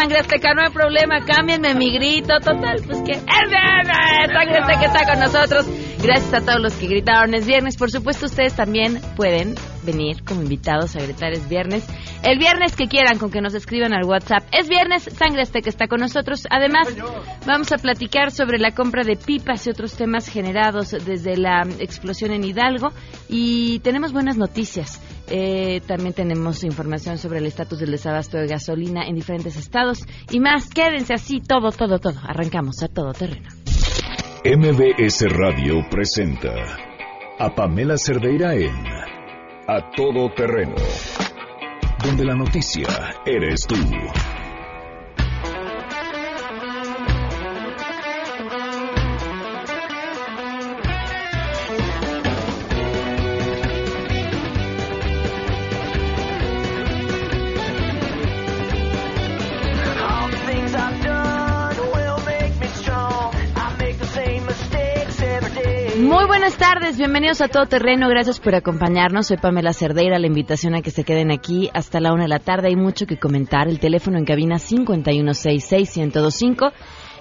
sangre azteca, no hay problema, cámbienme mi grito, total, pues que es viernes, sangre azteca está con nosotros. Gracias a todos los que gritaron es viernes. Por supuesto, ustedes también pueden venir como invitados a gritar es viernes. El viernes que quieran, con que nos escriban al WhatsApp. Es viernes, Sangre Azteca está con nosotros. Además, vamos a platicar sobre la compra de pipas y otros temas generados desde la explosión en Hidalgo. Y tenemos buenas noticias. Eh, también tenemos información sobre el estatus del desabasto de gasolina en diferentes estados. Y más, quédense así, todo, todo, todo. Arrancamos a todo terreno. MBS Radio presenta a Pamela Cerdeira en A Todo Terreno, donde la noticia eres tú. Buenas tardes, bienvenidos a Todo Terreno, gracias por acompañarnos. Soy Pamela Cerdeira, la invitación a que se queden aquí hasta la una de la tarde. Hay mucho que comentar. El teléfono en cabina 5166125.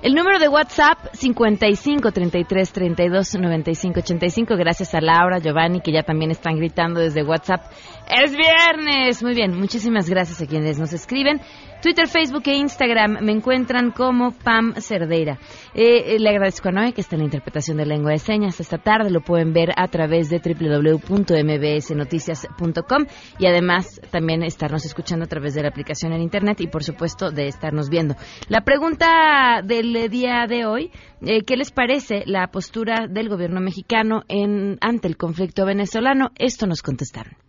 El número de WhatsApp 55 33 32 95 85. Gracias a Laura, Giovanni, que ya también están gritando desde WhatsApp. ¡Es viernes! Muy bien, muchísimas gracias a quienes nos escriben. Twitter, Facebook e Instagram me encuentran como Pam Cerdeira. Eh, eh, le agradezco a Noé que está en la interpretación de lengua de señas. Esta tarde lo pueden ver a través de www.mbsnoticias.com y además también estarnos escuchando a través de la aplicación en Internet y por supuesto de estarnos viendo. La pregunta del día de hoy, eh, ¿qué les parece la postura del gobierno mexicano en, ante el conflicto venezolano? Esto nos contestaron.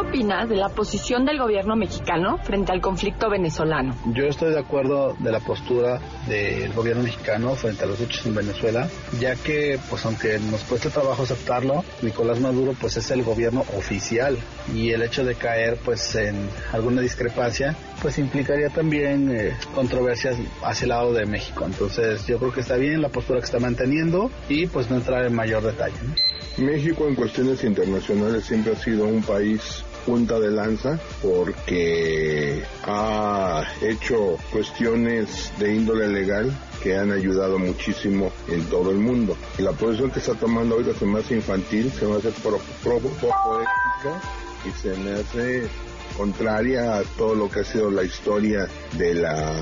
¿Qué opinas de la posición del gobierno mexicano frente al conflicto venezolano? Yo estoy de acuerdo de la postura del gobierno mexicano frente a los hechos en Venezuela, ya que, pues aunque nos cueste trabajo aceptarlo, Nicolás Maduro pues es el gobierno oficial y el hecho de caer pues en alguna discrepancia pues implicaría también eh, controversias hacia el lado de México. Entonces yo creo que está bien la postura que está manteniendo y pues no entrar en mayor detalle. ¿no? México en cuestiones internacionales siempre ha sido un país punta de lanza porque ha hecho cuestiones de índole legal que han ayudado muchísimo en todo el mundo. La posición que está tomando ahorita se me hace infantil, se me hace poco ética y se me hace contraria a todo lo que ha sido la historia de la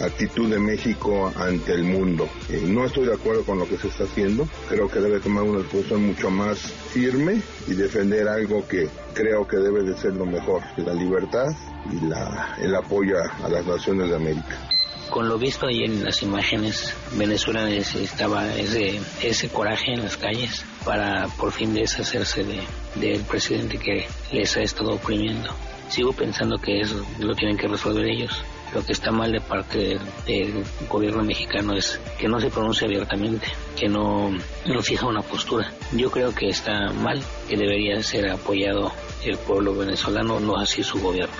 actitud de México ante el mundo. Eh, no estoy de acuerdo con lo que se está haciendo, creo que debe tomar una posición mucho más firme y defender algo que creo que debe de ser lo mejor, la libertad y la, el apoyo a, las naciones de América. Con lo visto ahí en las imágenes, Venezuela necesitaba ese, ese coraje en las calles para por fin deshacerse de, del presidente que les ha estado oprimiendo. Sigo pensando que eso lo tienen que resolver ellos. Lo que está mal de parte del, gobierno mexicano es que no se pronuncia abiertamente, que no, no fija una postura. Yo creo que está mal, que debería ser apoyado el pueblo venezolano, no así su gobierno.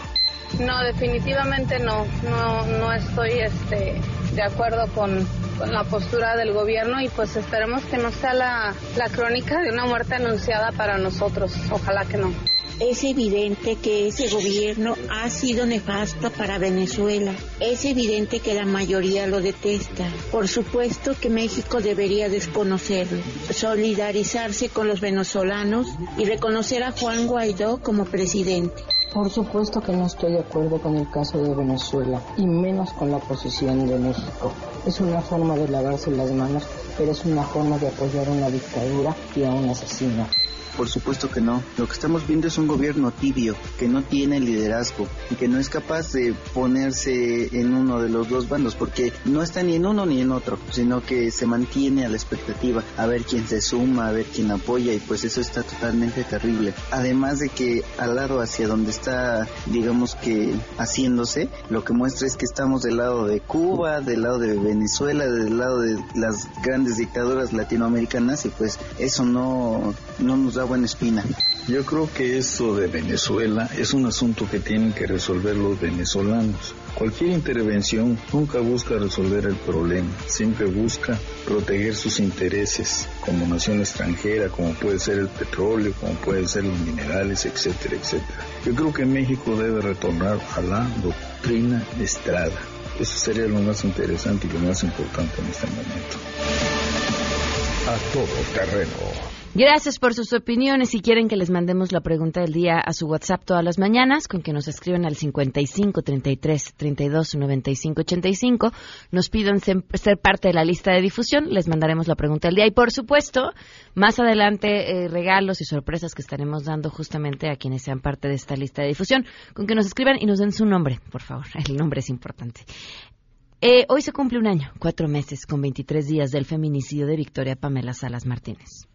No, definitivamente no. No, no estoy este, de acuerdo con, con la postura del gobierno y pues esperemos que no sea la, la crónica de una muerte anunciada para nosotros. Ojalá que no. Es evidente que ese gobierno ha sido nefasto para Venezuela. Es evidente que la mayoría lo detesta. Por supuesto que México debería desconocerlo, solidarizarse con los venezolanos y reconocer a Juan Guaidó como presidente. Por supuesto que no estoy de acuerdo con el caso de Venezuela y menos con la posición de México. Es una forma de lavarse las manos, pero es una forma de apoyar a una dictadura y a un asesino. Por supuesto que no. Lo que estamos viendo es un gobierno tibio, que no tiene liderazgo y que no es capaz de ponerse en uno de los dos bandos, porque no está ni en uno ni en otro, sino que se mantiene a la expectativa, a ver quién se suma, a ver quién apoya y pues eso está totalmente terrible. Además de que al lado hacia donde está, digamos que haciéndose, lo que muestra es que estamos del lado de Cuba, del lado de Venezuela, del lado de las grandes dictaduras latinoamericanas y pues eso no, no nos da buena espina. Yo creo que esto de Venezuela es un asunto que tienen que resolver los venezolanos. Cualquier intervención nunca busca resolver el problema, siempre busca proteger sus intereses como nación extranjera, como puede ser el petróleo, como pueden ser los minerales, etcétera, etcétera. Yo creo que México debe retornar a la doctrina Estrada. Eso sería lo más interesante y lo más importante en este momento. A todo terreno. Gracias por sus opiniones. Si quieren que les mandemos la pregunta del día a su WhatsApp todas las mañanas, con que nos escriben al 55 33 32 95 85, nos piden ser parte de la lista de difusión, les mandaremos la pregunta del día. Y por supuesto, más adelante, eh, regalos y sorpresas que estaremos dando justamente a quienes sean parte de esta lista de difusión, con que nos escriban y nos den su nombre, por favor. El nombre es importante. Eh, hoy se cumple un año, cuatro meses, con 23 días del feminicidio de Victoria Pamela Salas Martínez.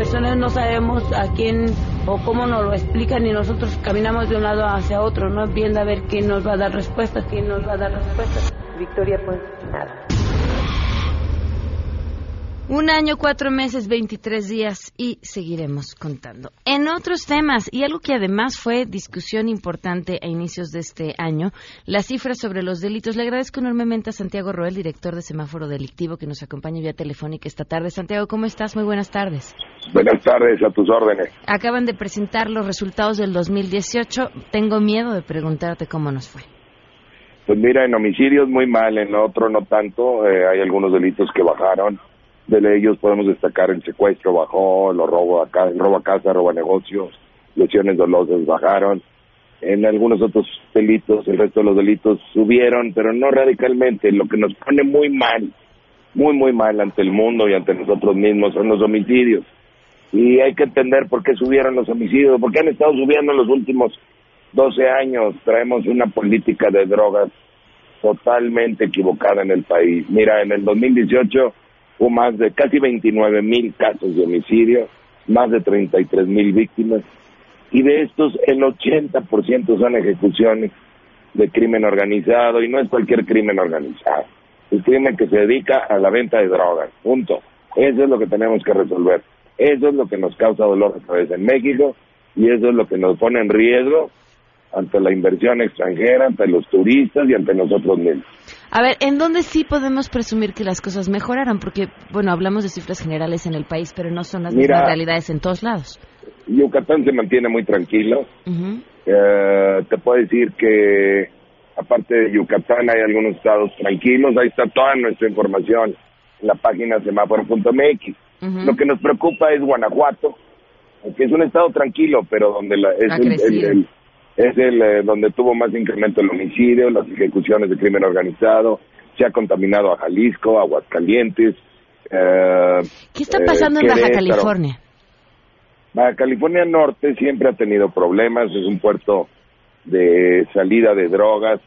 Personas no sabemos a quién o cómo nos lo explican y nosotros caminamos de un lado hacia otro, ¿no? Viendo a ver quién nos va a dar respuestas, quién nos va a dar respuestas. Victoria, pues nada. Un año, cuatro meses, 23 días y seguiremos contando. En otros temas, y algo que además fue discusión importante a inicios de este año, las cifras sobre los delitos. Le agradezco enormemente a Santiago Roel, director de Semáforo Delictivo, que nos acompaña vía telefónica esta tarde. Santiago, ¿cómo estás? Muy buenas tardes. Buenas tardes, a tus órdenes. Acaban de presentar los resultados del 2018. Tengo miedo de preguntarte cómo nos fue. Pues mira, en homicidios muy mal, en otro no tanto. Eh, hay algunos delitos que bajaron. De ellos podemos destacar el secuestro bajó, los robos a el robo a casa, robo a negocios, lesiones dolosas bajaron. En algunos otros delitos, el resto de los delitos subieron, pero no radicalmente. Lo que nos pone muy mal, muy, muy mal ante el mundo y ante nosotros mismos son los homicidios. Y hay que entender por qué subieron los homicidios, porque han estado subiendo en los últimos 12 años. Traemos una política de drogas totalmente equivocada en el país. Mira, en el 2018 hubo más de casi 29 mil casos de homicidio, más de 33 mil víctimas, y de estos el 80% son ejecuciones de crimen organizado, y no es cualquier crimen organizado, es crimen que se dedica a la venta de drogas, punto. Eso es lo que tenemos que resolver. Eso es lo que nos causa dolor otra vez en México, y eso es lo que nos pone en riesgo ante la inversión extranjera, ante los turistas y ante nosotros mismos. A ver, ¿en dónde sí podemos presumir que las cosas mejoraron? Porque, bueno, hablamos de cifras generales en el país, pero no son las Mira, mismas realidades en todos lados. Yucatán se mantiene muy tranquilo. Eh, te puedo decir que aparte de Yucatán hay algunos estados tranquilos. Ahí está toda nuestra información en la página semáforo.mx. Lo que nos preocupa es Guanajuato, que es un estado tranquilo, pero donde la, es el- es el eh, donde tuvo más incremento el homicidio, las ejecuciones de crimen organizado, se ha contaminado a Jalisco, a Aguascalientes. eh, ¿Qué está eh, pasando en Baja. California? Baja California Norte siempre ha tenido problemas, es un puerto de salida de drogas,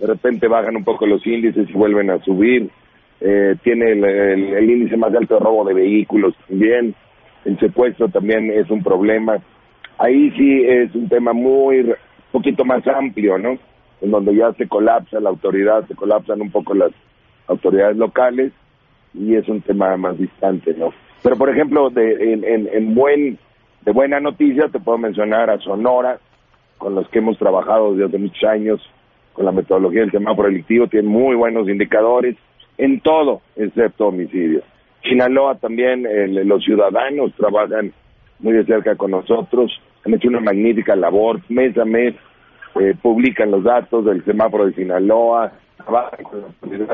de repente bajan un poco los índices y vuelven a subir, eh, tiene el, el- el índice más alto de robo de vehículos también, el secuestro también es un problema, ahí sí es un tema muy, poquito más amplio, ¿no? En donde ya se colapsa la autoridad, se colapsan un poco las autoridades locales y es un tema más distante, ¿no? Pero por ejemplo, de, en, en, en buen, de buena noticia te puedo mencionar a Sonora, con los que hemos trabajado desde hace muchos años, con la metodología del semáforo delictivo, tienen muy buenos indicadores en todo, excepto homicidios. Sinaloa también, el- los ciudadanos trabajan muy de cerca con nosotros, han hecho una magnífica labor, mes a mes eh, publican los datos del semáforo de Sinaloa, trabajan con,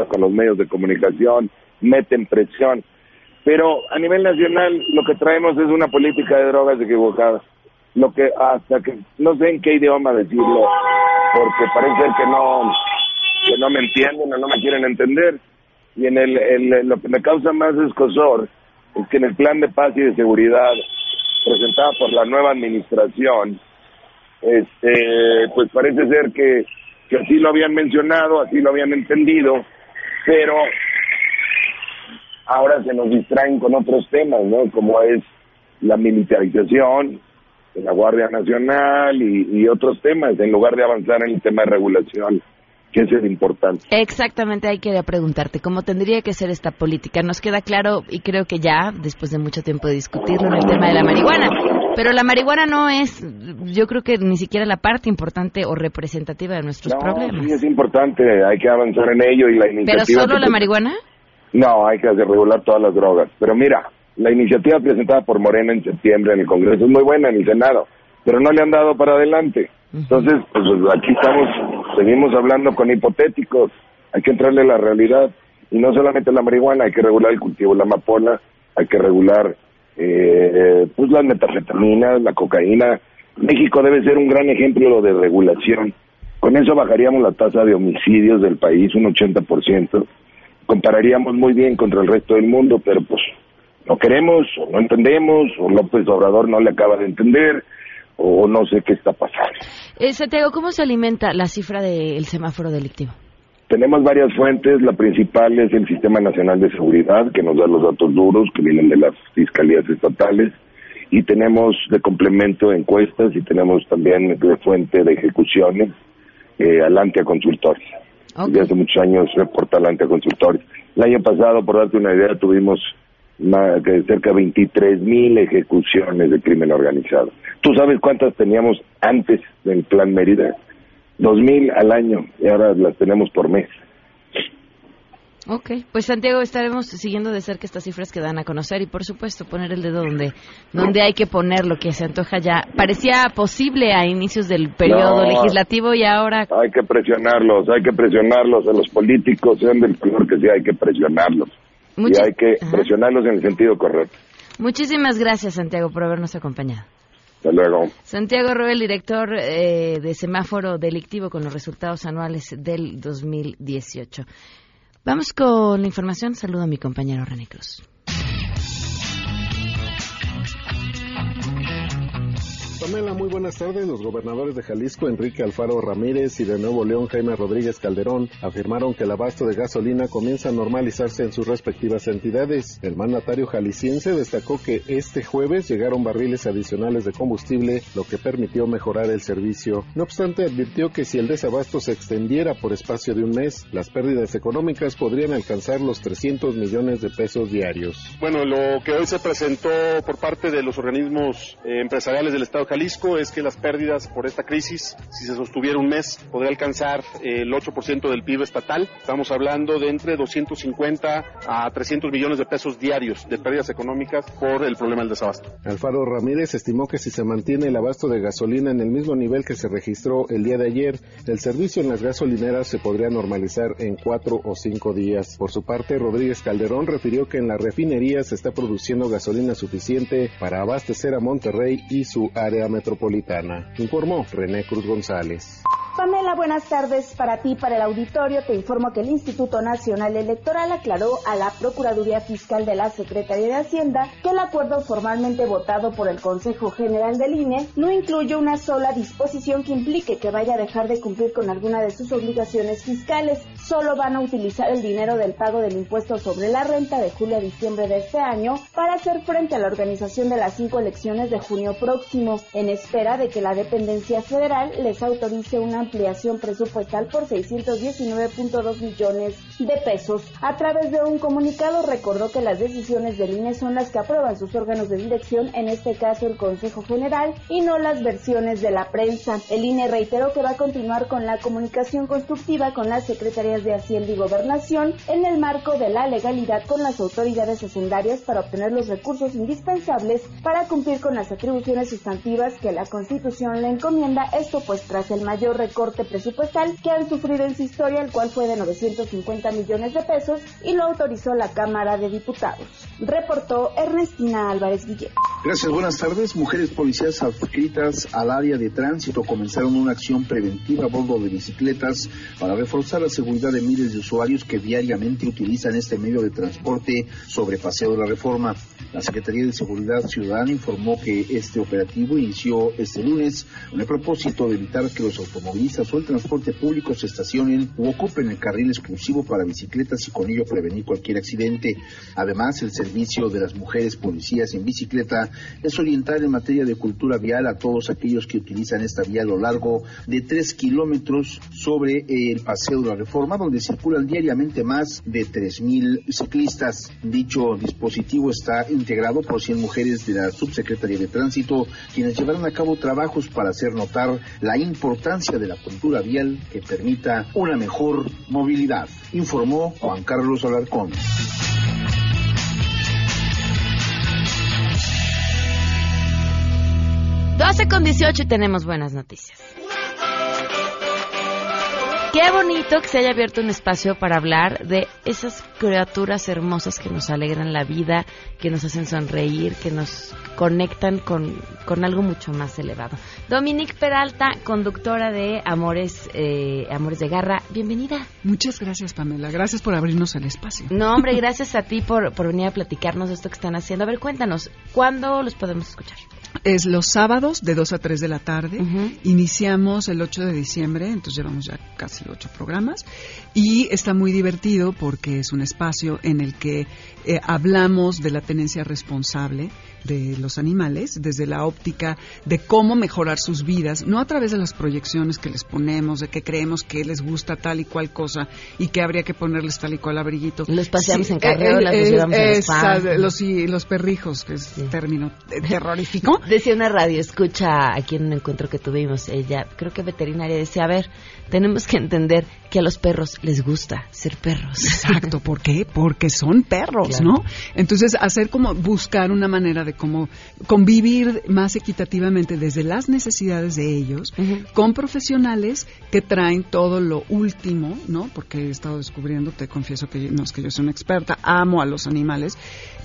con los medios de comunicación, meten presión. Pero a nivel nacional lo que traemos es una política de drogas equivocada. Lo que hasta que no sé en qué idioma decirlo, porque parece que no que no me entienden o no me quieren entender. Y en el, el- lo que me causa más escosor es que en el plan de paz y de seguridad presentado por la nueva administración, este, pues parece ser que, que así lo habían mencionado, así lo habían entendido, pero ahora se nos distraen con otros temas, ¿no? Como es la militarización de la Guardia Nacional y otros temas, en lugar de avanzar en el tema de regulación, que es el importante. Exactamente, ahí quería preguntarte, ¿cómo tendría que ser esta política? Nos queda claro, y creo que ya, después de mucho tiempo de discutirlo, en el tema de la marihuana. Pero la marihuana no es, yo creo que ni siquiera la parte importante o representativa de nuestros No, problemas. sí es importante, hay que avanzar en ello y la ¿Pero iniciativa... solo que la marihuana? No, hay que regular todas las drogas. Pero mira, la iniciativa presentada por Morena en septiembre en el Congreso es muy buena en el Senado, pero no le han dado para adelante. Entonces, pues aquí estamos, seguimos hablando con hipotéticos. Hay que entrarle a la realidad. Y no solamente la marihuana, hay que regular el cultivo de la amapola, hay que regular eh, pues las metanfetaminas, la cocaína. México debe ser un gran ejemplo de regulación. Con eso bajaríamos la tasa de homicidios del país un 80%. Compararíamos muy bien contra el resto del mundo, pero pues no queremos, o no entendemos, o López Obrador no le acaba de entender, o no sé qué está pasando. Eh, Santiago, ¿cómo se alimenta la cifra del semáforo delictivo? Tenemos varias fuentes, la principal es el Sistema Nacional de Seguridad, que nos da los datos duros que vienen de las fiscalías estatales, y tenemos de complemento encuestas y tenemos también de fuente de ejecuciones, eh, Alantia Consultores. Desde hace muchos años reporta Alantia Consultores. El año pasado, por darte una idea, tuvimos cerca de 23 mil ejecuciones de crimen organizado. ¿Tú sabes cuántas teníamos antes del Plan Mérida? Dos mil al año y ahora las tenemos por mes. Ok, pues Santiago, estaremos siguiendo de cerca estas cifras que dan a conocer y por supuesto poner el dedo donde, donde hay que poner lo que se antoja ya. Parecía posible a inicios del periodo No. legislativo y ahora... Hay que presionarlos, hay que presionarlos a los políticos, sean del color que sea, hay que presionarlos. Y hay que Ajá. presionarlos en el sentido correcto. Muchísimas gracias, Santiago, por habernos acompañado. Hasta luego. Santiago Roel, director eh, de semáforo delictivo con los resultados anuales del 2018. Vamos con la información. Saludo a mi compañero René Cruz. Pamela, muy buenas tardes. Los gobernadores de Jalisco, Enrique Alfaro Ramírez y de Nuevo León, Jaime Rodríguez Calderón, afirmaron que el abasto de gasolina comienza a normalizarse en sus respectivas entidades. El mandatario jalisciense destacó que este jueves llegaron barriles adicionales de combustible, lo que permitió mejorar el servicio. No obstante, advirtió que si el desabasto se extendiera por espacio de un mes, las pérdidas económicas podrían alcanzar los 300 millones de pesos diarios. Bueno, lo que hoy se presentó por parte de los organismos eh, empresariales del Estado Jalisco es que las pérdidas por esta crisis, si se sostuviera un mes, podría alcanzar eh, el 8% del PIB estatal. Estamos hablando de entre 250 a 300 millones de pesos diarios de pérdidas económicas por el problema del desabasto. Alfaro Ramírez estimó que si se mantiene el abasto de gasolina en el mismo nivel que se registró el día de ayer, el servicio en las gasolineras se podría normalizar en cuatro o cinco días. Por su parte, Rodríguez Calderón refirió que en la refinería se está produciendo gasolina suficiente para abastecer a Monterrey y su área metropolitana. Informó René Cruz González. Pamela, buenas tardes para ti para el auditorio. Te informo que el Instituto Nacional Electoral aclaró a la Procuraduría Fiscal de la Secretaría de Hacienda que el acuerdo formalmente votado por el Consejo General del INE no incluye una sola disposición que implique que vaya a dejar de cumplir con alguna de sus obligaciones fiscales. Solo van a utilizar el dinero del pago del impuesto sobre la renta de julio a diciembre de este año para hacer frente a la organización de las cinco elecciones de junio próximo, en espera de que la dependencia federal les autorice una ampliación presupuestal por 619.2 millones de pesos. A través de un comunicado recordó que las decisiones del INE son las que aprueban sus órganos de dirección, en este caso el Consejo General, y no las versiones de la prensa. El INE reiteró que va a continuar con la comunicación constructiva con las secretarías de Hacienda y Gobernación en el marco de la legalidad con las autoridades hacendarias para obtener los recursos indispensables para cumplir con las atribuciones sustantivas que la Constitución le encomienda, esto pues tras el mayor recorte presupuestal que han sufrido en su historia, el cual fue de 950 millones de pesos y lo autorizó la Cámara de Diputados. Reportó Ernestina Álvarez Guillén. Gracias, buenas tardes. Mujeres policías adscritas al área de tránsito comenzaron una acción preventiva a bordo de bicicletas para reforzar la seguridad de miles de usuarios que diariamente utilizan este medio de transporte sobre Paseo de la Reforma. La Secretaría de Seguridad Ciudadana informó que este operativo inició este lunes con el propósito de evitar que los o el transporte público se estacionen u ocupen el carril exclusivo para bicicletas y con ello prevenir cualquier accidente. Además, el servicio de las mujeres policías en bicicleta es orientar en materia de cultura vial a todos aquellos que utilizan esta vía a lo largo de tres kilómetros sobre el Paseo de la Reforma, donde circulan diariamente más de 3.000 ciclistas. Dicho dispositivo está integrado por 100 mujeres de la Subsecretaría de Tránsito, quienes llevarán a cabo trabajos para hacer notar la importancia de la cultura vial que permita una mejor movilidad, informó Juan Carlos Alarcón. 12 con 18 y tenemos buenas noticias. Qué bonito que se haya abierto un espacio para hablar de esas criaturas hermosas que nos alegran la vida, que nos hacen sonreír, que nos conectan con, con algo mucho más elevado. Dominique Peralta, conductora de Amores, eh, Amores de Garra, bienvenida. Muchas gracias, Pamela. Gracias por abrirnos el espacio. No, hombre, gracias a ti por, por venir a platicarnos de esto que están haciendo. A ver, cuéntanos, ¿cuándo los podemos escuchar? Es los sábados de 2 a 3 de la tarde. Iniciamos el 8 de diciembre, entonces llevamos ya casi ocho programas. Y está muy divertido porque es un espacio en el que eh, hablamos de la tenencia responsable de los animales desde la óptica de cómo mejorar sus vidas, no a través de las proyecciones que les ponemos, de que creemos que les gusta tal y cual cosa y que habría que ponerles tal y cual abriguito. Los paseamos Sí, en carreola, eh, los eh, llevamos esa- los, y los perrijos, que es término eh, terrorífico. Decía una radio, escucha aquí en un encuentro que tuvimos, ella, creo que veterinaria, decía, a ver, tenemos que entender que a los perros les gusta ser perros. Exacto, ¿por qué? Porque son perros, Claro. ¿no? Entonces, hacer como buscar una manera de cómo convivir más equitativamente desde las necesidades de ellos con profesionales que traen todo lo último, ¿no? Porque he estado descubriendo, te confieso que no es que yo soy una experta, amo a los animales,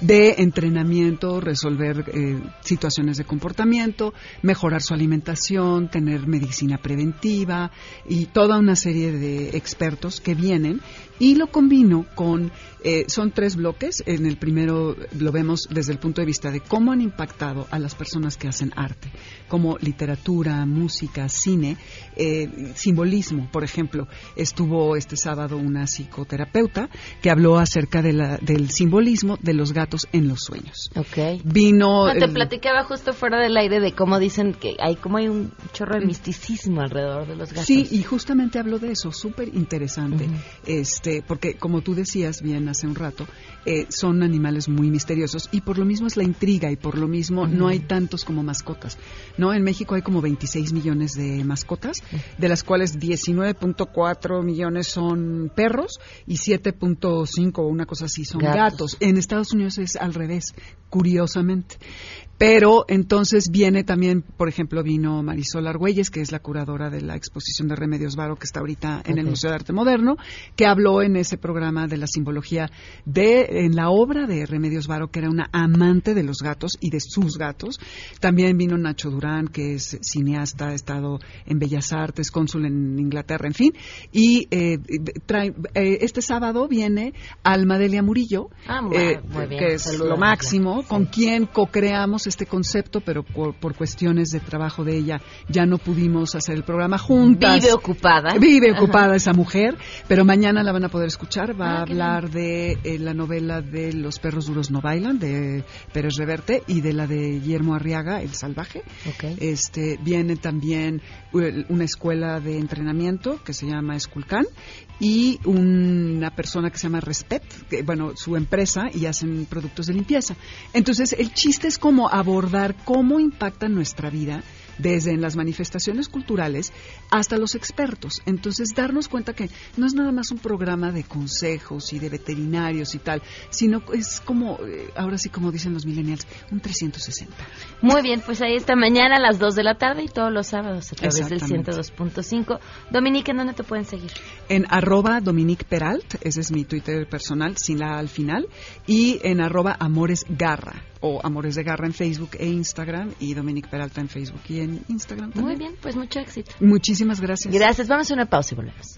de entrenamiento, resolver eh, situaciones de comportamiento, mejorar su alimentación, tener medicina preventiva y toda una serie de expertos que vienen. Y lo combino con, eh, son tres bloques, en el primero lo vemos desde el punto de vista de cómo han impactado a las personas que hacen arte, como literatura, música, cine, eh, simbolismo, por ejemplo, estuvo este sábado una psicoterapeuta que habló acerca de la- del simbolismo de los gatos en los sueños. Ok. Vino... No, te platicaba justo fuera del aire de cómo dicen que hay como hay un chorro de misticismo alrededor de los gatos. Sí, y justamente habló de eso, súper interesante, este, porque como tú decías bien hace un rato, eh, son animales muy misteriosos y por lo mismo es la intriga y por lo mismo no hay tantos como mascotas. No, en México hay como 26 millones de mascotas, de las cuales 19.4 millones son perros y 7.5 o una cosa así son Gatos. gatos. En Estados Unidos es al revés, curiosamente. Pero entonces viene también, por ejemplo, vino Marisol Argüelles, que es la curadora de la exposición de Remedios Varo, que está ahorita en el. Museo de Arte Moderno, que habló en ese programa de la simbología de, en la obra de Remedios Varo, que era una amante de los gatos y de sus gatos. También vino Nacho Durán, que es cineasta, ha estado en Bellas Artes, cónsul en Inglaterra, en fin. Y eh, trae- eh, este sábado viene Alma Delia Murillo, Ah, muy- eh, muy bien. que es Saludos, lo máximo, con quien co-creamos este concepto, pero por, por cuestiones de trabajo de ella ya no pudimos hacer el programa juntas. Vive ocupada. Vive Ajá. ocupada esa mujer, pero mañana la van a poder escuchar. Va Ah, a hablar de eh, la novela de Los perros duros no bailan, de Pérez Reverte, y de la de Guillermo Arriaga, El salvaje. Este, viene también eh, una escuela de entrenamiento que se llama Esculcán y una persona que se llama Respet, que, bueno, su empresa y hacen productos de limpieza. Entonces, el chiste es como abordar cómo impacta nuestra vida desde en las manifestaciones culturales hasta los expertos. Entonces, darnos cuenta que no es nada más un programa de consejos y de veterinarios y tal, sino es como, eh, ahora sí como dicen los millennials, un 360. Muy bien, pues ahí está mañana a las 2 de la tarde y todos los sábados a través del Exactamente. 102.5. Dominique, ¿en dónde te pueden seguir? En arroba Dominique Peralt, ese es mi Twitter personal, sin la al final, y en arroba Amores Garra, o Amores de Garra en Facebook e Instagram, y Dominique Peralta en Facebook y en Instagram también. Muy bien, pues mucho éxito. Muchísimas gracias. Gracias, vamos a una pausa y volvemos.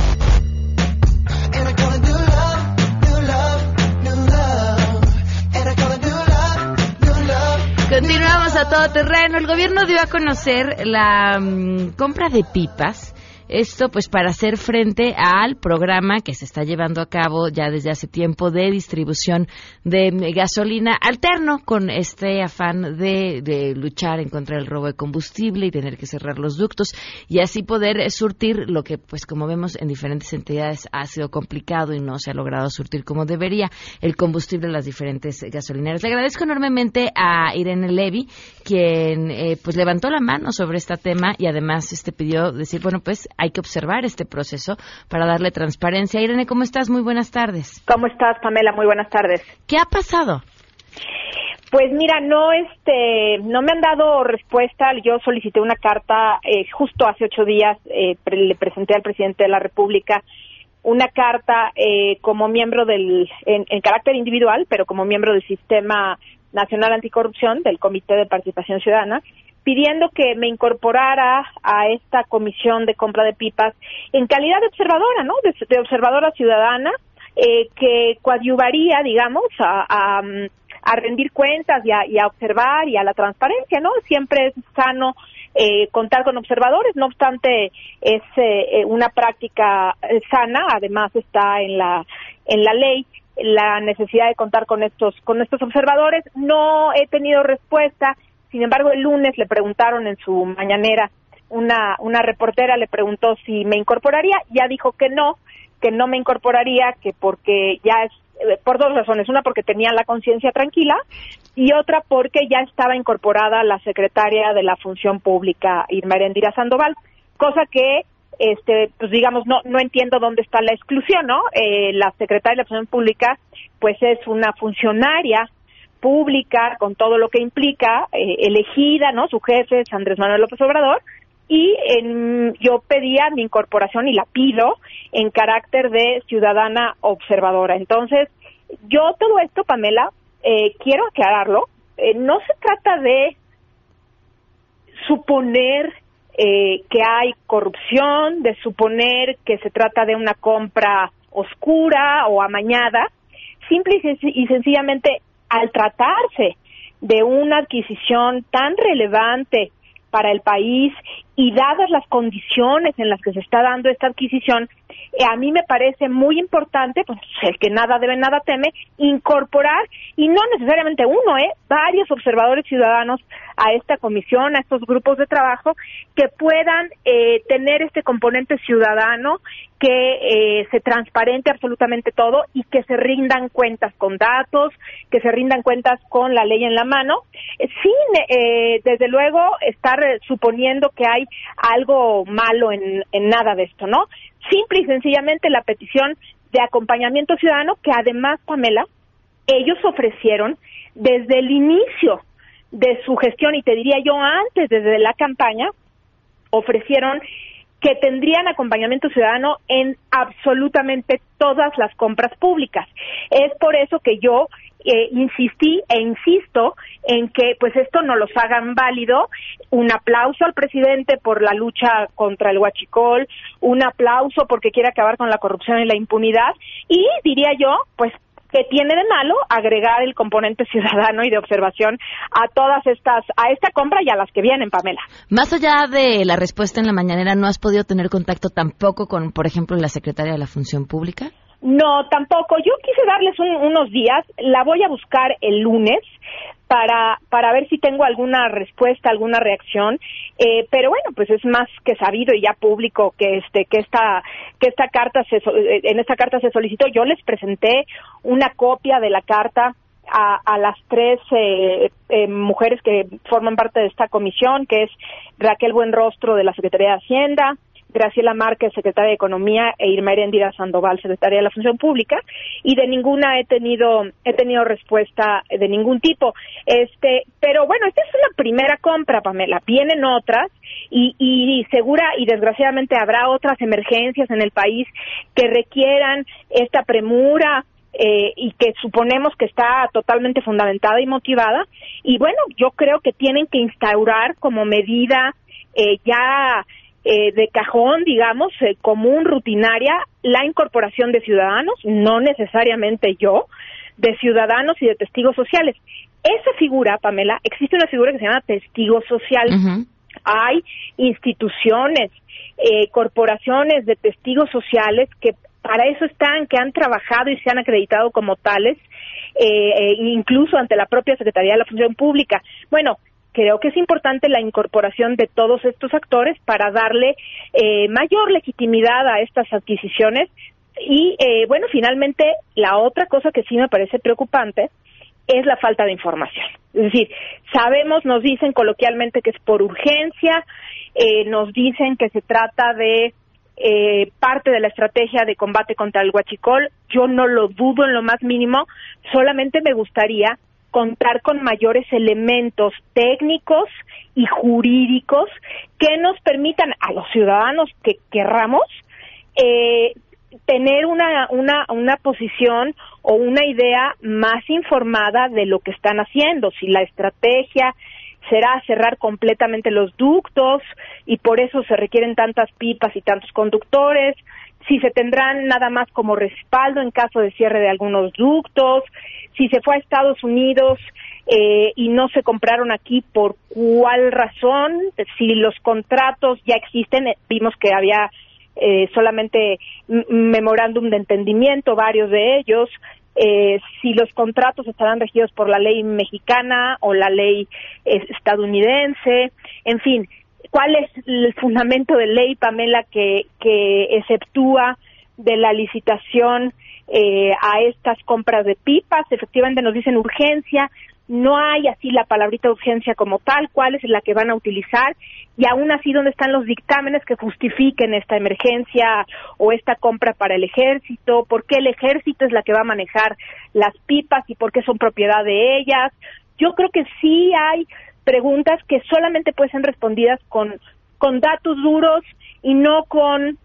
Todo terreno. El gobierno dio a conocer la mm, compra de pipas. Esto pues para hacer frente al programa que se está llevando a cabo ya desde hace tiempo de distribución de gasolina alterno con este afán de, de luchar en contra del robo de combustible y tener que cerrar los ductos y así poder surtir lo que pues como vemos en diferentes entidades ha sido complicado y no se ha logrado surtir como debería el combustible a las diferentes gasolineras. Le agradezco enormemente a Irene Levy quien eh, pues levantó la mano sobre este tema y además este pidió decir bueno pues hay que observar este proceso para darle transparencia. Irene, ¿cómo estás? Muy buenas tardes. ¿Cómo estás, Pamela? Muy buenas tardes. ¿Qué ha pasado? Pues mira, no, este, no me han dado respuesta. Yo solicité una carta eh, justo hace ocho días. eh, pre- le presenté al presidente de la República una carta eh, como miembro del, en, en carácter individual, pero como miembro del Sistema Nacional Anticorrupción del Comité de Participación Ciudadana, pidiendo que me incorporara a esta comisión de compra de pipas en calidad de observadora, ¿no? De, de observadora ciudadana eh, que coadyuvaría, digamos, a, a, a rendir cuentas y a, y a observar y a la transparencia, ¿no? Siempre es sano eh, contar con observadores, no obstante es eh, eh, una práctica eh, sana, además está en la en la ley la necesidad de contar con estos con estos observadores. No he tenido respuesta, sin embargo el lunes le preguntaron en su mañanera una una reportera le preguntó si me incorporaría, ya dijo que no, que no me incorporaría, que porque ya es eh, por dos razones, una porque tenía la conciencia tranquila y otra porque ya estaba incorporada la secretaria de la Función Pública, Irma Erendira Sandoval, cosa que este pues digamos no no entiendo dónde está la exclusión, ¿no? Eh, la secretaria de la Función Pública pues es una funcionaria pública con todo lo que implica eh, elegida, ¿no? Su jefe es Andrés Manuel López Obrador y en- yo pedía mi incorporación y la pido en carácter de ciudadana observadora. Entonces, yo todo esto, Pamela, eh, quiero aclararlo, eh, no se trata de suponer eh, que hay corrupción, de suponer que se trata de una compra oscura o amañada, simple y, senc- y sencillamente al tratarse de una adquisición tan relevante para el país y dadas las condiciones en las que se está dando esta adquisición, eh, a mí me parece muy importante, pues el que nada debe, nada teme, incorporar, y no necesariamente uno, ¿eh? varios observadores ciudadanos a esta comisión, a estos grupos de trabajo, que puedan eh, tener este componente ciudadano, que eh, se transparente absolutamente todo y que se rindan cuentas con datos, que se rindan cuentas con la ley en la mano, eh, sin, eh, desde luego, estar suponiendo que hay algo malo en, en nada de esto, ¿no? Simple y sencillamente la petición de acompañamiento ciudadano que además, Pamela, ellos ofrecieron desde el inicio de su gestión, y te diría yo antes, desde la campaña, ofrecieron que tendrían acompañamiento ciudadano en absolutamente todas las compras públicas. Es por eso que yo eh, insistí e insisto en que pues esto no los hagan válido. Un aplauso al presidente por la lucha contra el huachicol, un aplauso porque quiere acabar con la corrupción y la impunidad y diría yo pues que tiene de malo agregar el componente ciudadano y de observación a todas estas, a esta compra y a las que vienen, Pamela. Más allá de la respuesta en la mañanera, ¿no has podido tener contacto tampoco con, por ejemplo, la secretaria de la Función Pública? No, tampoco. Yo quise darles unos días. La voy a buscar el lunes para, para ver si tengo alguna respuesta, alguna reacción. Eh, pero bueno, pues es más que sabido y ya público que este que esta que esta carta se eh, en esta carta se solicitó. Yo les presenté una copia de la carta a, a, las tres eh, eh, mujeres que forman parte de esta comisión, que es Raquel Buenrostro de la Secretaría de Hacienda, Graciela Márquez, secretaria de Economía, e Irma Erendira Sandoval, secretaria de la Función Pública, y de ninguna he tenido he tenido respuesta de ningún tipo. Este, pero bueno, esta es una primera compra, Pamela. Vienen otras y, y segura y desgraciadamente habrá otras emergencias en el país que requieran esta premura, eh, y que suponemos que está totalmente fundamentada y motivada. Y bueno, yo creo que tienen que instaurar como medida eh, ya eh, de cajón, digamos, eh, común, rutinaria, la incorporación de ciudadanos, no necesariamente yo, de ciudadanos y de testigos sociales. Esa figura, Pamela, existe una figura que se llama testigo social. Hay instituciones, eh, corporaciones de testigos sociales que para eso están, que han trabajado y se han acreditado como tales, incluso ante la propia Secretaría de la Función Pública. Bueno, creo que es importante la incorporación de todos estos actores para darle eh, mayor legitimidad a estas adquisiciones. Y eh, bueno, finalmente, la otra cosa que sí me parece preocupante es la falta de información. Es decir, sabemos, nos dicen coloquialmente que es por urgencia, eh, nos dicen que se trata de parte de la estrategia de combate contra el huachicol. Yo no lo dudo en lo más mínimo, solamente me gustaría contar con mayores elementos técnicos y jurídicos que nos permitan a los ciudadanos que querramos eh, tener una, una, una posición o una idea más informada de lo que están haciendo, si la estrategia será cerrar completamente los ductos y por eso se requieren tantas pipas y tantos conductores, si se tendrán nada más como respaldo en caso de cierre de algunos ductos, si se fue a Estados Unidos eh, y no se compraron aquí, por cuál razón, si los contratos ya existen, eh, vimos que había eh, solamente memorándum de entendimiento, varios de ellos, eh, si los contratos estarán regidos por la ley mexicana o la ley estadounidense, en fin, cuál es el fundamento de ley, Pamela, que, que exceptúa de la licitación eh, a estas compras de pipas. Efectivamente nos dicen urgencia, no hay así la palabrita urgencia como tal, cuál es la que van a utilizar y aún así dónde están los dictámenes que justifiquen esta emergencia o esta compra para el ejército, por qué el ejército es la que va a manejar las pipas y por qué son propiedad de ellas. Yo creo que sí hay preguntas que solamente pueden ser respondidas con, con datos duros y no con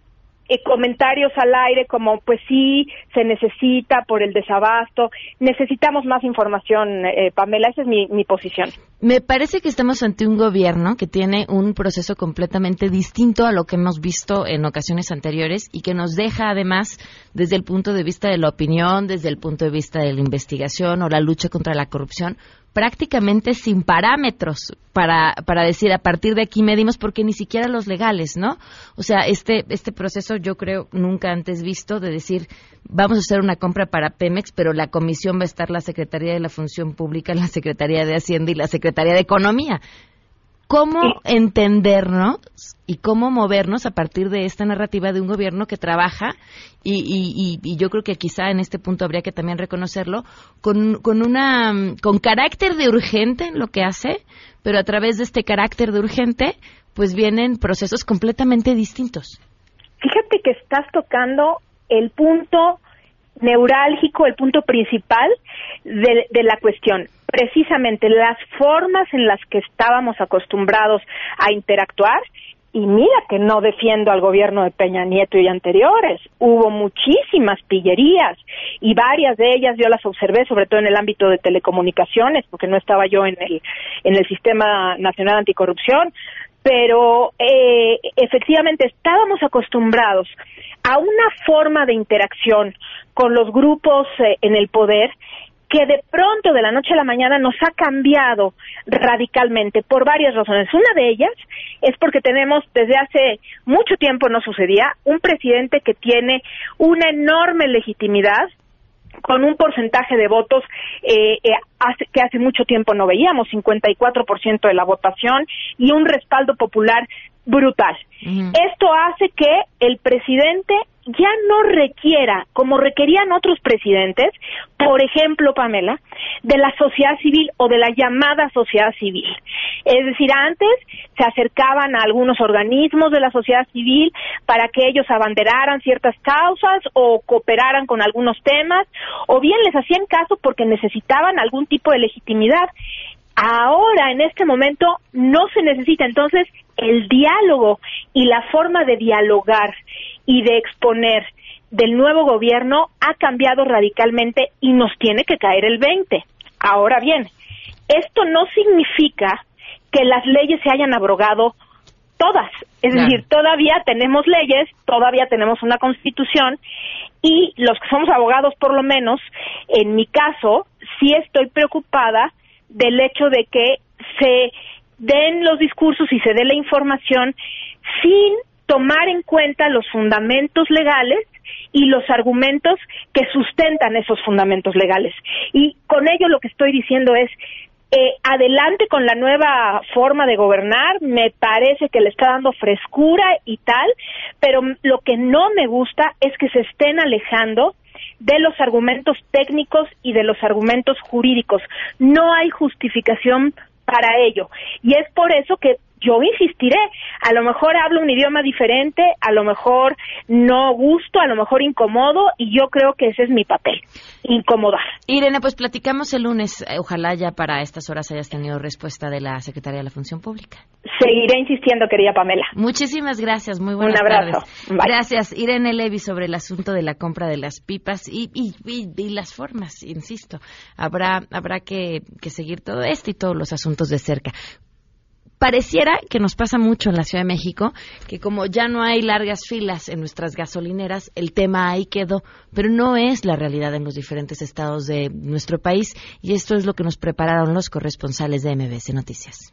eh, comentarios al aire como pues sí se necesita por el desabasto necesitamos más información eh, Pamela esa es mi, mi posición. Me parece que estamos ante un gobierno que tiene un proceso completamente distinto a lo que hemos visto en ocasiones anteriores y que nos deja además desde el punto de vista de la opinión desde el punto de vista de la investigación o la lucha contra la corrupción prácticamente sin parámetros para, para decir a partir de aquí medimos porque ni siquiera los legales, ¿no? O sea, este, este proceso yo creo nunca antes visto de decir vamos a hacer una compra para Pemex, pero la comisión va a estar la Secretaría de la Función Pública, la Secretaría de Hacienda y la Secretaría de Economía cómo entendernos y cómo movernos a partir de esta narrativa de un gobierno que trabaja y, y, yo creo que quizá en este punto habría que también reconocerlo con, con una con carácter de urgente en lo que hace pero a través de este carácter de urgente pues vienen procesos completamente distintos. Fíjate que estás tocando el punto neurálgico, el punto principal de, de la cuestión. Precisamente las formas en las que estábamos acostumbrados a interactuar y mira que no defiendo al gobierno de Peña Nieto y anteriores. Hubo muchísimas pillerías y varias de ellas yo las observé, sobre todo en el ámbito de telecomunicaciones, porque no estaba yo en el, en el Sistema Nacional Anticorrupción, pero eh, efectivamente estábamos acostumbrados a una forma de interacción con los grupos eh, en el poder que de pronto de la noche a la mañana nos ha cambiado radicalmente por varias razones. Una de ellas es porque tenemos desde hace mucho tiempo no sucedía un presidente que tiene una enorme legitimidad con un porcentaje de votos eh, eh que hace mucho tiempo no veíamos, 54% de la votación y un respaldo popular brutal. Esto hace que el presidente ya no requiera, como requerían otros presidentes, por ejemplo, Pamela, de la sociedad civil o de la llamada sociedad civil. Es decir, antes se acercaban a algunos organismos de la sociedad civil para que ellos abanderaran ciertas causas o cooperaran con algunos temas, o bien les hacían caso porque necesitaban algún tipo de legitimidad. Ahora, en este momento, no se necesita. Entonces, el diálogo y la forma de dialogar y de exponer del nuevo gobierno ha cambiado radicalmente y nos tiene que caer el 20. Ahora bien, esto no significa que las leyes se hayan abrogado todas. Es decir, todavía tenemos leyes, todavía tenemos una constitución y los que somos abogados, por lo menos, en mi caso, sí estoy preocupada del hecho de que se den los discursos y se dé la información sin tomar en cuenta los fundamentos legales y los argumentos que sustentan esos fundamentos legales. Y con ello lo que estoy diciendo es, eh, adelante con la nueva forma de gobernar, me parece que le está dando frescura y tal, pero lo que no me gusta es que se estén alejando de los argumentos técnicos y de los argumentos jurídicos. No hay justificación para ello. Y es por eso que yo insistiré, a lo mejor hablo un idioma diferente, a lo mejor no gusto, a lo mejor incomodo, y yo creo que ese es mi papel, incomodar. Irene, pues platicamos el lunes, eh, ojalá ya para estas horas hayas tenido respuesta de la Secretaría de la Función Pública. Seguiré insistiendo, querida Pamela. Muchísimas gracias, muy buenas Un abrazo. Gracias, Irene Levy, sobre el asunto de la compra de las pipas y, y, las formas, insisto. Habrá, habrá que, que seguir todo esto y todos los asuntos de cerca pareciera que nos pasa mucho en la Ciudad de México, que como ya no hay largas filas en nuestras gasolineras, el tema ahí quedó, pero no es la realidad en los diferentes estados de nuestro país y esto es lo que nos prepararon los corresponsales de MBC Noticias.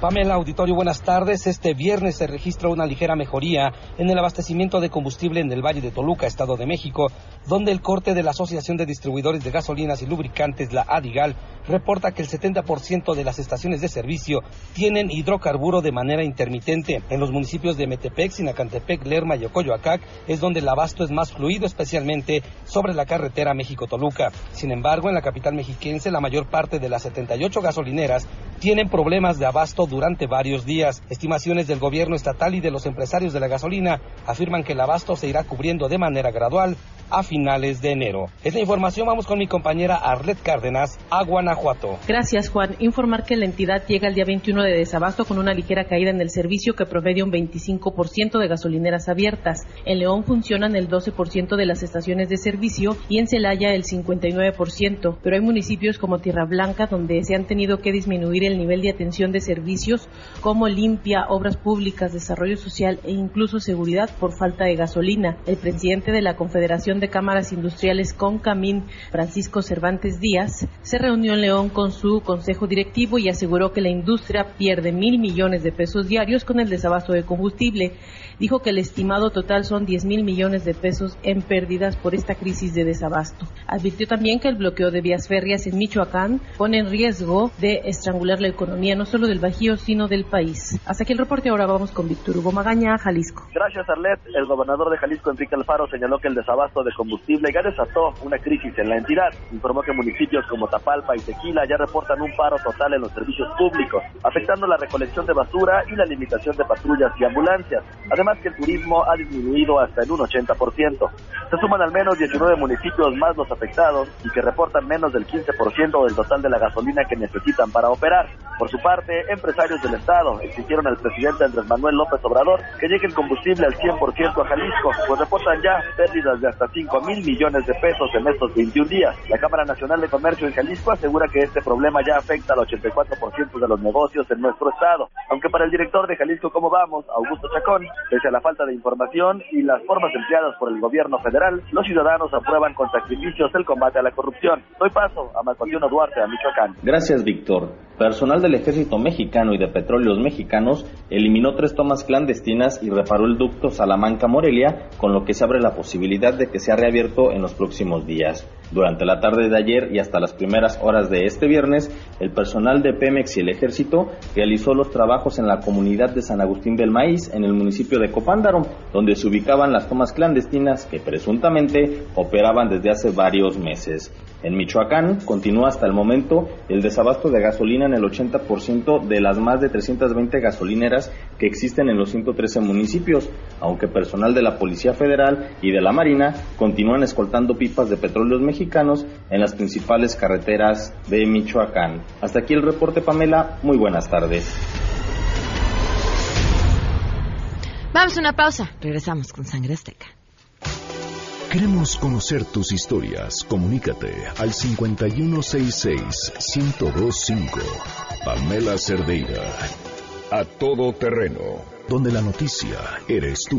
Pamela Auditorio, buenas tardes. Este viernes se registra una ligera mejoría en el abastecimiento de combustible en el Valle de Toluca, Estado de México, donde el corte de la Asociación de Distribuidores de Gasolinas y Lubricantes, la ADIGAL, reporta que el 70% de las estaciones de servicio tienen hidrocarburo de manera intermitente. En los municipios de Metepec, Sinacantepec, Lerma y Ocoyoacac es donde el abasto es más fluido, especialmente sobre la carretera México-Toluca. Sin embargo, en la capital mexiquense, la mayor parte de las 78 gasolineras tienen problemas de abasto durante varios días. Estimaciones del gobierno estatal y de los empresarios de la gasolina afirman que el abasto se irá cubriendo de manera gradual a finales de enero. Es la información, vamos con mi compañera Arlet Cárdenas a Guanajuato. Gracias, Juan. Informar que la entidad llega el día 21 de desabasto con una ligera caída en el servicio que promedia un 25% de gasolineras abiertas. En León funcionan el 12% de las estaciones de servicio y en Celaya el 59%, pero hay municipios como Tierra Blanca donde se han tenido que disminuir el nivel de atención de servicios como limpia, obras públicas, desarrollo social e incluso seguridad por falta de gasolina. El presidente de la Confederación de Cámaras Industriales con Camín, Francisco Cervantes Díaz, se reunió en León con su consejo directivo y aseguró que la industria pierde mil millones de pesos diarios con el desabasto de combustible dijo que el estimado total son 10 mil millones de pesos en pérdidas por esta crisis de desabasto. Advirtió también que el bloqueo de vías férreas en Michoacán pone en riesgo de estrangular la economía no solo del Bajío, sino del país. Hasta aquí el reporte, ahora vamos con Víctor Hugo Magaña, Jalisco. Gracias, Arlet. El gobernador de Jalisco, Enrique Alfaro, señaló que el desabasto de de combustible ya desató una crisis en la entidad. Informó que municipios como Tapalpa y Tequila ya reportan un paro total en los servicios públicos, afectando la recolección de basura y la limitación de patrullas y ambulancias. Además que el turismo ha disminuido hasta en un 80%. Se suman al menos 19 municipios más los afectados y que reportan menos del 15% del total de la gasolina que necesitan para operar. Por su parte, empresarios del Estado exigieron al presidente Andrés Manuel López Obrador que llegue el combustible al 100% a Jalisco, pues reportan ya pérdidas de hasta 5 mil millones de pesos en estos 21 días. La Cámara Nacional de Comercio en Jalisco asegura que este problema ya afecta al 84% de los negocios en nuestro estado. Aunque para el director de Jalisco Cómo Vamos, Augusto Chacón, pese a la falta de información y las formas empleadas por el gobierno federal, los ciudadanos aprueban con sacrificios el combate a la corrupción. Doy paso a Marco Duarte, a Michoacán. Gracias, Víctor. Personal del Ejército Mexicano y de Petróleos Mexicanos eliminó tres tomas clandestinas y reparó el ducto Salamanca-Morelia, con lo que se abre la posibilidad de que sea reabierto en los próximos días. Durante la tarde de ayer y hasta las primeras horas de este viernes, el personal de Pemex y el Ejército realizó los trabajos en la comunidad de San Agustín del Maíz, en el municipio de Copándaro, donde se ubicaban las tomas clandestinas que presuntamente operaban desde hace varios meses. En Michoacán continúa hasta el momento el desabasto de gasolina en el 80% de las más de 320 gasolineras que existen en los 113 municipios, aunque personal de la Policía Federal y de la Marina continúan escoltando pipas de petróleos mexicanos en las principales carreteras de Michoacán. Hasta aquí el reporte, Pamela. Muy buenas tardes. Vamos a una pausa. Regresamos con Sangre Azteca. Queremos conocer tus historias. Comunícate al 5166-1025. Pamela Cerdeira. A todo terreno. Donde la noticia eres tú.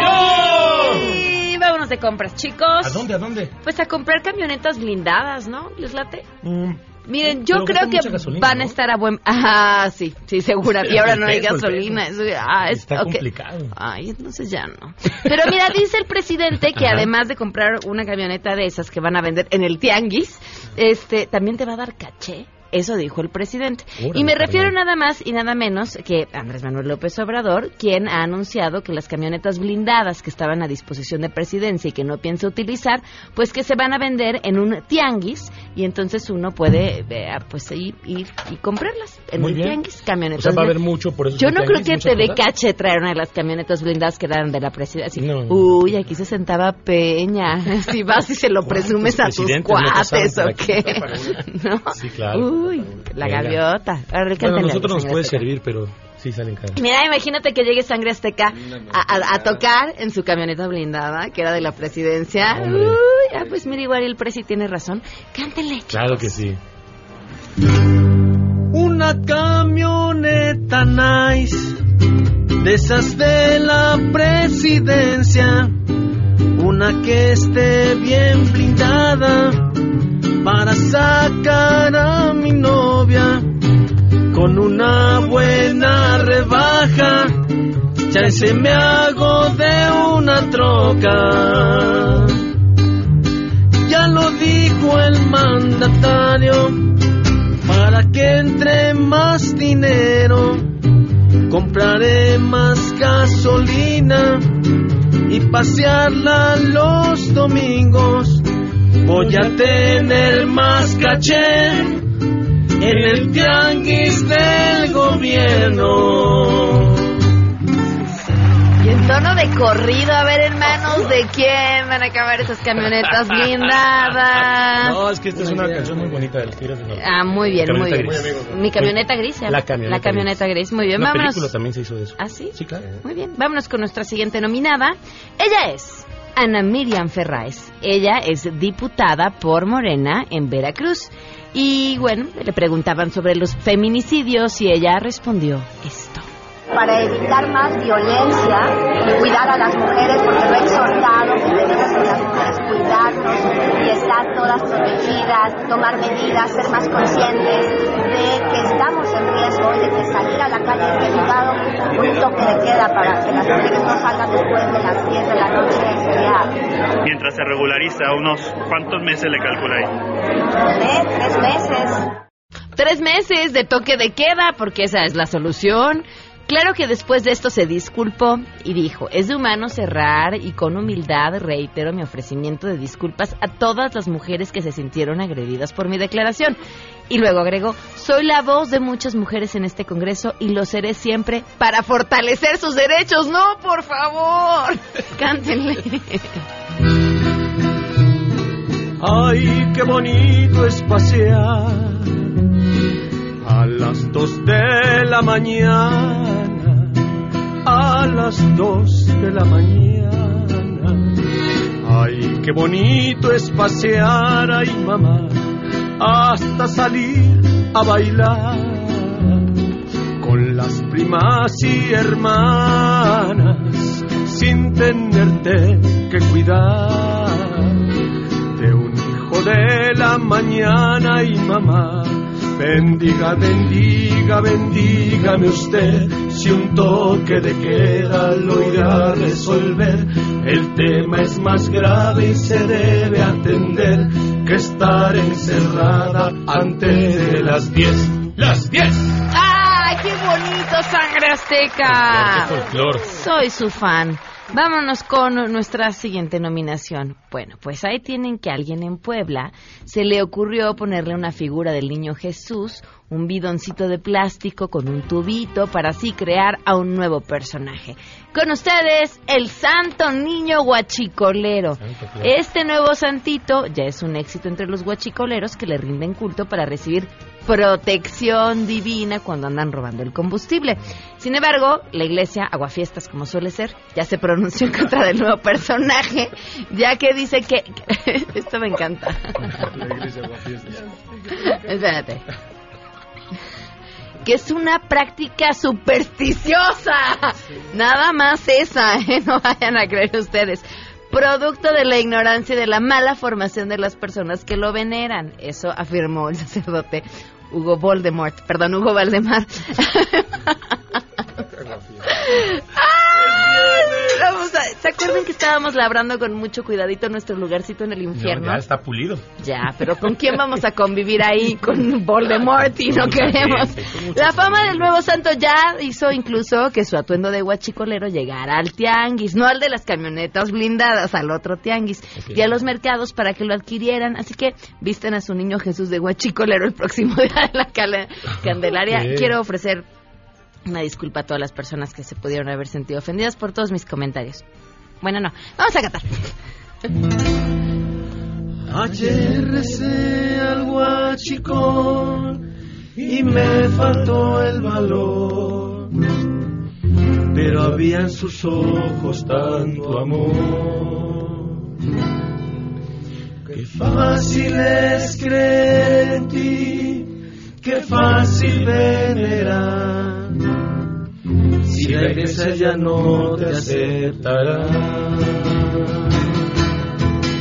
De compras, chicos. ¿A dónde, a dónde? Pues a comprar camionetas blindadas, ¿no? ¿Les late? Mm, Miren, yo creo que gasolina, van a estar a buen... Ah, sí, sí, segura. Y ahora no hay gasolina. Ah, es, Está complicado. Ay, entonces ya no. Pero mira, dice el presidente que Ajá. además de comprar una camioneta de esas que van a vender en el tianguis, este, también te va a dar caché. Eso dijo el presidente. Órale, y me refiero nada más y nada menos que Andrés Manuel López Obrador, quien ha anunciado que las camionetas blindadas que estaban a disposición de presidencia y que no piensa utilizar, pues que se van a vender en un tianguis y entonces uno puede eh, pues ir, ir y comprarlas en Muy un bien. tianguis, O camionetas. sea, va a haber mucho por eso. Yo no creo que te dé cache traer una de las camionetas blindadas que eran de la presidencia. Uy, aquí se sentaba Peña. Si vas y se lo presumes a tus cuates o qué. ¿No? Sí, claro. Uy, la Venga. gaviota. Bueno, a nosotros nos puede Azteca. servir, pero sí salen caros. Mira, imagínate que llegue Sangre Azteca a, a- a tocar en su camioneta blindada, que era de la presidencia. Hombre. Uy, ah, pues mira, igual el presi tiene razón. Cántale. Claro que sí. Una camioneta nice, de esas de la presidencia, una que esté bien blindada para sacar a mi novia con una buena rebaja. Se me hago de una troca. Ya lo dijo el mandatario para que entre más dinero, compraré más gasolina y pasearla los domingos. Voy a tener más caché en el tianguis del gobierno. Y en tono de corrido, a ver, hermanos, ¿de quién van a acabar esas camionetas blindadas? No, es que esta es una canción muy bonita de los Tigres del Norte. Ah, muy bien, muy bien. gris. Mi camioneta gris, ¿se llama? La camioneta, La camioneta gris, muy bien. Una Vámonos. película también se hizo de eso. ¿Ah, sí? Sí, claro. Muy bien, vámonos con nuestra siguiente nominada. Ella es Ana Miriam Ferráez. Ella es diputada por Morena en Veracruz. Y bueno, le preguntaban sobre los feminicidios y ella respondió esto. para evitar más violencia y cuidar a las mujeres, porque lo he exhortado que que las mujeres cuidarnos todas protegidas, tomar medidas, ser más conscientes de que estamos en riesgo y de que salir a la calle es delicado, un toque de queda para que las mujeres no salgan después de las 10 de la noche sería... Mientras se regulariza, unos cuántos meses le calcula ahí? ¿Eh? Tres meses. Tres meses de toque de queda, porque esa es la solución. Claro que después de esto se disculpó y dijo, es de humano cerrar y con humildad reitero mi ofrecimiento de disculpas a todas las mujeres que se sintieron agredidas por mi declaración. Y luego agregó, soy la voz de muchas mujeres en este Congreso y lo seré siempre para fortalecer sus derechos. No, por favor, cántenle. Ay, qué bonito es pasear a las dos de la mañana, a las dos de la mañana. Ay, qué bonito es pasear, ay mamá, hasta salir a bailar con las primas y hermanas, sin tenerte que cuidar de un hijo de la mañana y mamá Bendiga, bendiga, bendígame usted, si un toque de queda lo irá a resolver. El tema es más grave y se debe atender que estar encerrada antes de las 10. ¡Las 10! ¡Ay, qué bonito, sangre azteca! Qué folclor. Soy su fan. Vámonos con nuestra siguiente nominación. Bueno, pues ahí tienen que alguien en Puebla se le ocurrió ponerle una figura del niño Jesús, un bidoncito de plástico con un tubito para así crear a un nuevo personaje. Con ustedes, el Santo Niño Guachicolero. Este nuevo santito ya es un éxito entre los guachicoleros que le rinden culto para recibir protección divina cuando andan robando el combustible. Sin embargo, la iglesia, aguafiestas como suele ser, ya se pronunció en contra del nuevo personaje, ya que dice que... Esto me encanta. La iglesia aguafiestas. Espérate. Que es una práctica supersticiosa. Nada más esa, ¿eh? No vayan a creer ustedes. Producto de la ignorancia y de la mala formación de las personas que lo veneran. Eso afirmó el sacerdote Hugo Voldemort. Perdón, Hugo Valdemar. ¡Ay! Vamos a- ¿Se acuerdan que estábamos labrando con mucho cuidadito nuestro lugarcito en el infierno? No, ya está pulido. Ya, pero ¿con quién vamos a convivir ahí? Con Voldemort y no queremos. La fama del nuevo santo ya hizo incluso que su atuendo de guachicolero llegara al tianguis, no al de las camionetas blindadas, al otro tianguis, y a los mercados para que lo adquirieran. Así que visten a su niño Jesús de guachicolero el próximo día de la cala- Candelaria. Quiero ofrecer una disculpa a todas las personas que se pudieron haber sentido ofendidas por todos mis comentarios. Bueno, no, vamos a cantar. Ayer recé al guachicón y me faltó el valor, pero había en sus ojos tanto amor. Qué fácil es creer en ti, qué fácil venerar. Si la iglesia ya no te aceptará.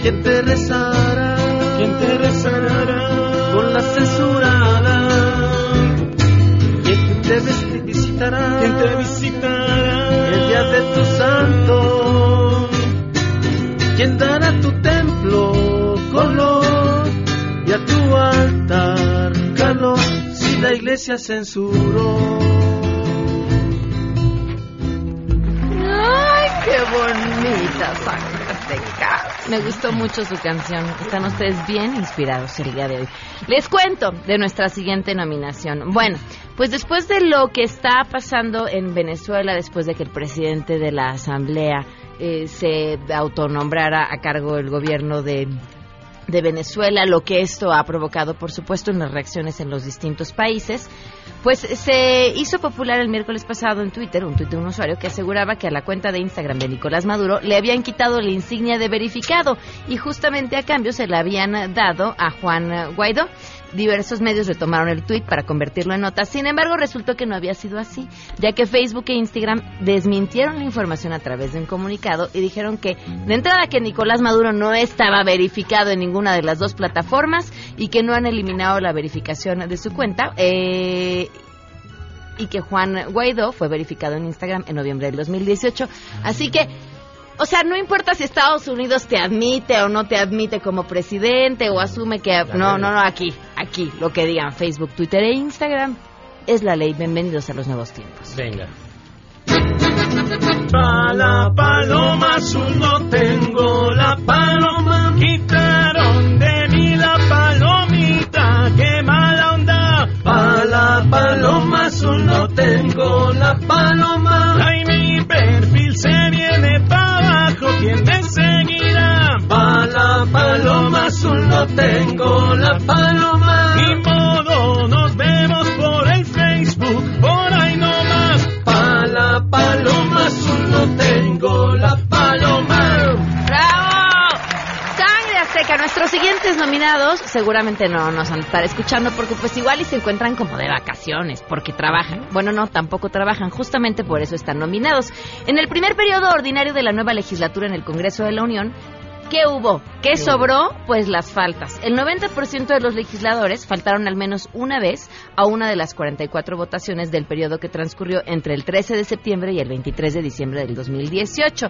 ¿Quién te rezará? ¿Quién te rezará? Con la censurada. ¿Quién te vis- visitará? ¿Quién te visitará? El día de tu santo. ¿Quién dará a tu templo color y a tu altar calor si la iglesia censuró? Bonita azteca! Me gustó mucho su canción. Están ustedes bien inspirados el día de hoy. Les cuento de nuestra siguiente nominación. Bueno, pues después de lo que está pasando en Venezuela, después de que el presidente de la Asamblea eh, se autonombrara a cargo del gobierno de de Venezuela, lo que esto ha provocado, por supuesto, en las reacciones en los distintos países, pues se hizo popular el miércoles pasado en Twitter, un tuit de un usuario que aseguraba que a la cuenta de Instagram de Nicolás Maduro le habían quitado la insignia de verificado y justamente a cambio se la habían dado a Juan Guaidó. Diversos medios retomaron el tuit para convertirlo en nota. Sin embargo, resultó que no había sido así, ya que Facebook e Instagram desmintieron la información a través de un comunicado y dijeron que de entrada que Nicolás Maduro no estaba verificado en ninguna de las dos plataformas y que no han eliminado la verificación de su cuenta. Eh, y que Juan Guaidó fue verificado en Instagram en noviembre del 2018. Así que o sea, no importa si Estados Unidos te admite o no te admite como presidente o asume que... No, no, no, aquí, aquí, lo que digan Facebook, Twitter e Instagram es la ley. Bienvenidos a los nuevos tiempos. Venga. Pa la paloma azul no tengo la paloma quitaron de mí la palomita qué mala onda pa la paloma azul no tengo la paloma tengo la paloma ni modo nos vemos por el Facebook por ahí nomás pa la paloma azul no tengo la paloma ¡Bravo! Sangre Azteca. Nuestros siguientes nominados seguramente no nos van a estar escuchando porque pues igual y se encuentran como de vacaciones porque trabajan. Bueno, no, tampoco trabajan. Justamente por eso están nominados. En el primer periodo ordinario de la nueva legislatura en el Congreso de la Unión, ¿Qué hubo? ¿Qué sobró? Pues las faltas. El 90% de los legisladores faltaron al menos una vez a una de las 44 votaciones del periodo que transcurrió entre el 13 de septiembre y el 23 de diciembre del 2018.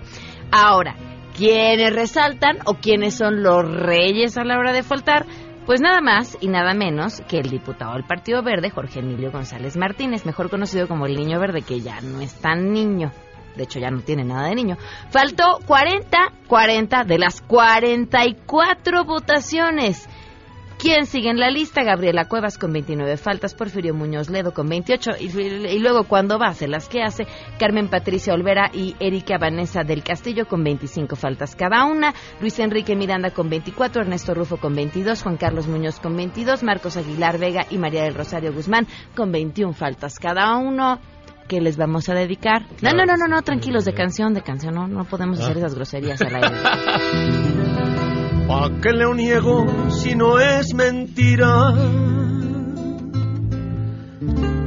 Ahora, ¿quiénes resaltan o quiénes son los reyes a la hora de faltar? Pues nada más y nada menos que el diputado del Partido Verde, Jorge Emilio González Martínez, mejor conocido como el Niño Verde, que ya no es tan niño. De hecho, ya no tiene nada de niño. Faltó 40, 40 de las 44 votaciones. ¿Quién sigue en la lista? Gabriela Cuevas con 29 faltas, Porfirio Muñoz Ledo con 28 y, luego cuando va hace las que hace, Carmen Patricia Olvera y Erika Vanessa del Castillo con 25 faltas cada una, Luis Enrique Miranda con 24, Ernesto Rufo con 22, Juan Carlos Muñoz con 22, Marcos Aguilar Vega y María del Rosario Guzmán con 21 faltas cada uno. ¿Qué les vamos a dedicar? No, no, no, no, no, tranquilos, de canción, de canción, no, no podemos hacer esas groserías al aire. ¿Pa' qué le niego si no es mentira?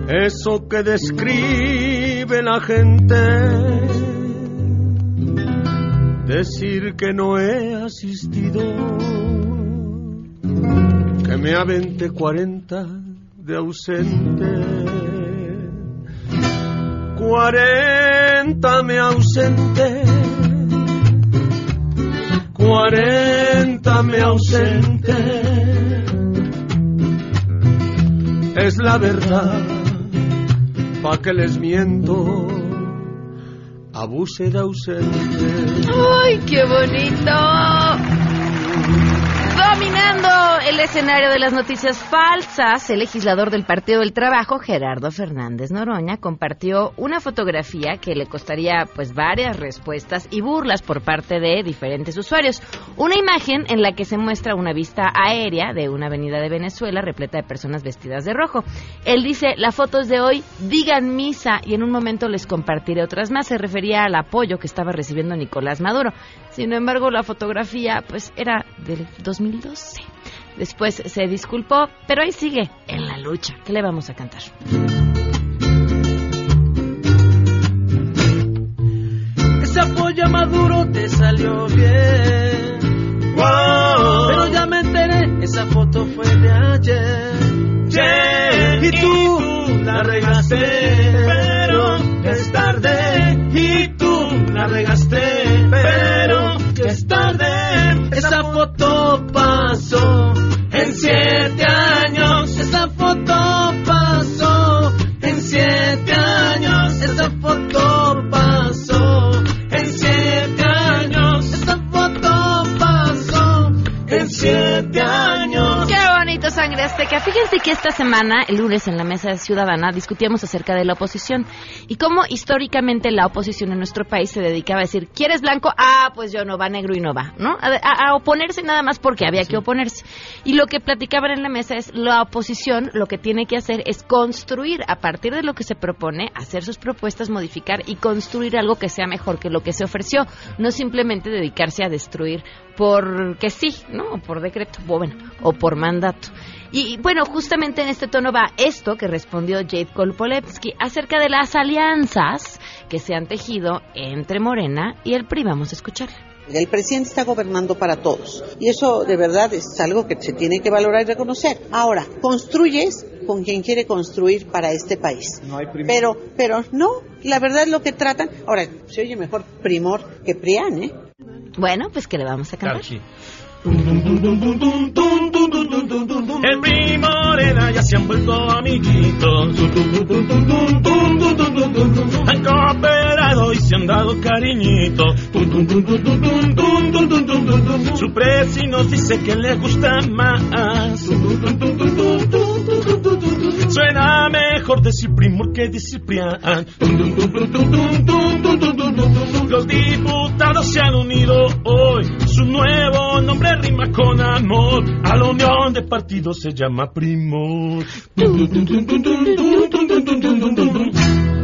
Eso que describe la gente. Decir que no he asistido. Que me avente 40 de ausente. 40 me ausente. 40 me ausente. Es la verdad, pa' que les miento, abuse de ausente. ¡Ay, qué bonito! Dominando el escenario de las noticias falsas, el legislador del Partido del Trabajo, Gerardo Fernández Noroña, compartió una fotografía que le costaría pues varias respuestas y burlas por parte de diferentes usuarios. Una imagen en la que se muestra una vista aérea de una avenida de Venezuela repleta de personas vestidas de rojo. Él dice, la foto es de hoy, digan misa y en un momento les compartiré otras más. Se refería al apoyo que estaba recibiendo Nicolás Maduro. Sin embargo, la fotografía pues era del 2012. Después se disculpó, pero ahí sigue en la lucha. ¿Qué le vamos a cantar? Ese apoyo a Maduro te salió bien. Pero ya me enteré, esa foto fue de ayer. y tú la regaste, pero es tarde. Y tú la regaste, semana, el lunes en la mesa ciudadana, discutíamos acerca de la oposición y cómo históricamente la oposición en nuestro país se dedicaba a decir, ¿quieres blanco? Ah, pues yo no, va negro y no va, ¿no? A, a- a oponerse nada más porque había que oponerse. Y lo que platicaban en la mesa es, la oposición lo que tiene que hacer es construir a partir de lo que se propone, hacer sus propuestas, modificar y construir algo que sea mejor que lo que se ofreció, no simplemente dedicarse a destruir porque sí, ¿no? O por decreto, o bueno, o por mandato. Y bueno, justamente en este tono va esto que respondió Jade Kolpolevsky acerca de las alianzas que se han tejido entre Morena y el PRI. Vamos a escuchar. El presidente está gobernando para todos y eso de verdad es algo que se tiene que valorar y reconocer. Ahora, construyes con quien quiere construir para este país. pero, pero no, la verdad es lo que tratan. Ahora, se oye mejor Primor que Prián, ¿eh? Bueno, pues que le vamos a cantar. El PRI Morena ya se han vuelto amiguitos. Han cooperado y se han dado cariñito. Su presi nos dice que le gusta más. Suena mejor decir primor que decir prián. Los diputados se han unido hoy. Su nuevo nombre rima con amor. A la unión de partidos se llama primor.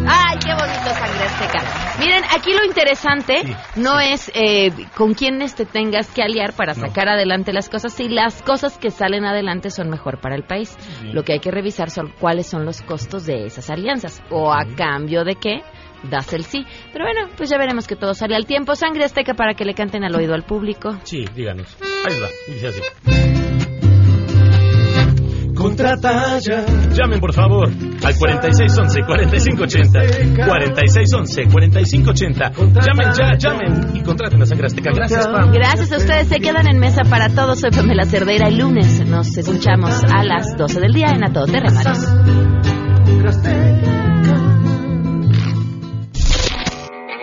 Ay, qué bonito sangre azteca. Miren, aquí lo interesante no es eh, con quiénes te tengas que aliar para sacar adelante las cosas, si las cosas que salen adelante son mejor para el país. Lo que hay que revisar son cuáles son los costos de esas alianzas o a cambio de qué das el sí. Pero bueno, pues ya veremos que todo sale al tiempo. Sangre azteca para que le canten al oído al público. Sí, díganos. Ahí va, dice así. Contrata ya. Llamen por favor al 4611-4580. 4611-4580. Llamen ya, llamen y contraten a Sangre Azteca. Gracias, Pam. Gracias a ustedes. Se quedan en mesa para todos. Soy Pamela Cerdeira. El lunes nos escuchamos a las 12 del día en A Todo Terreno.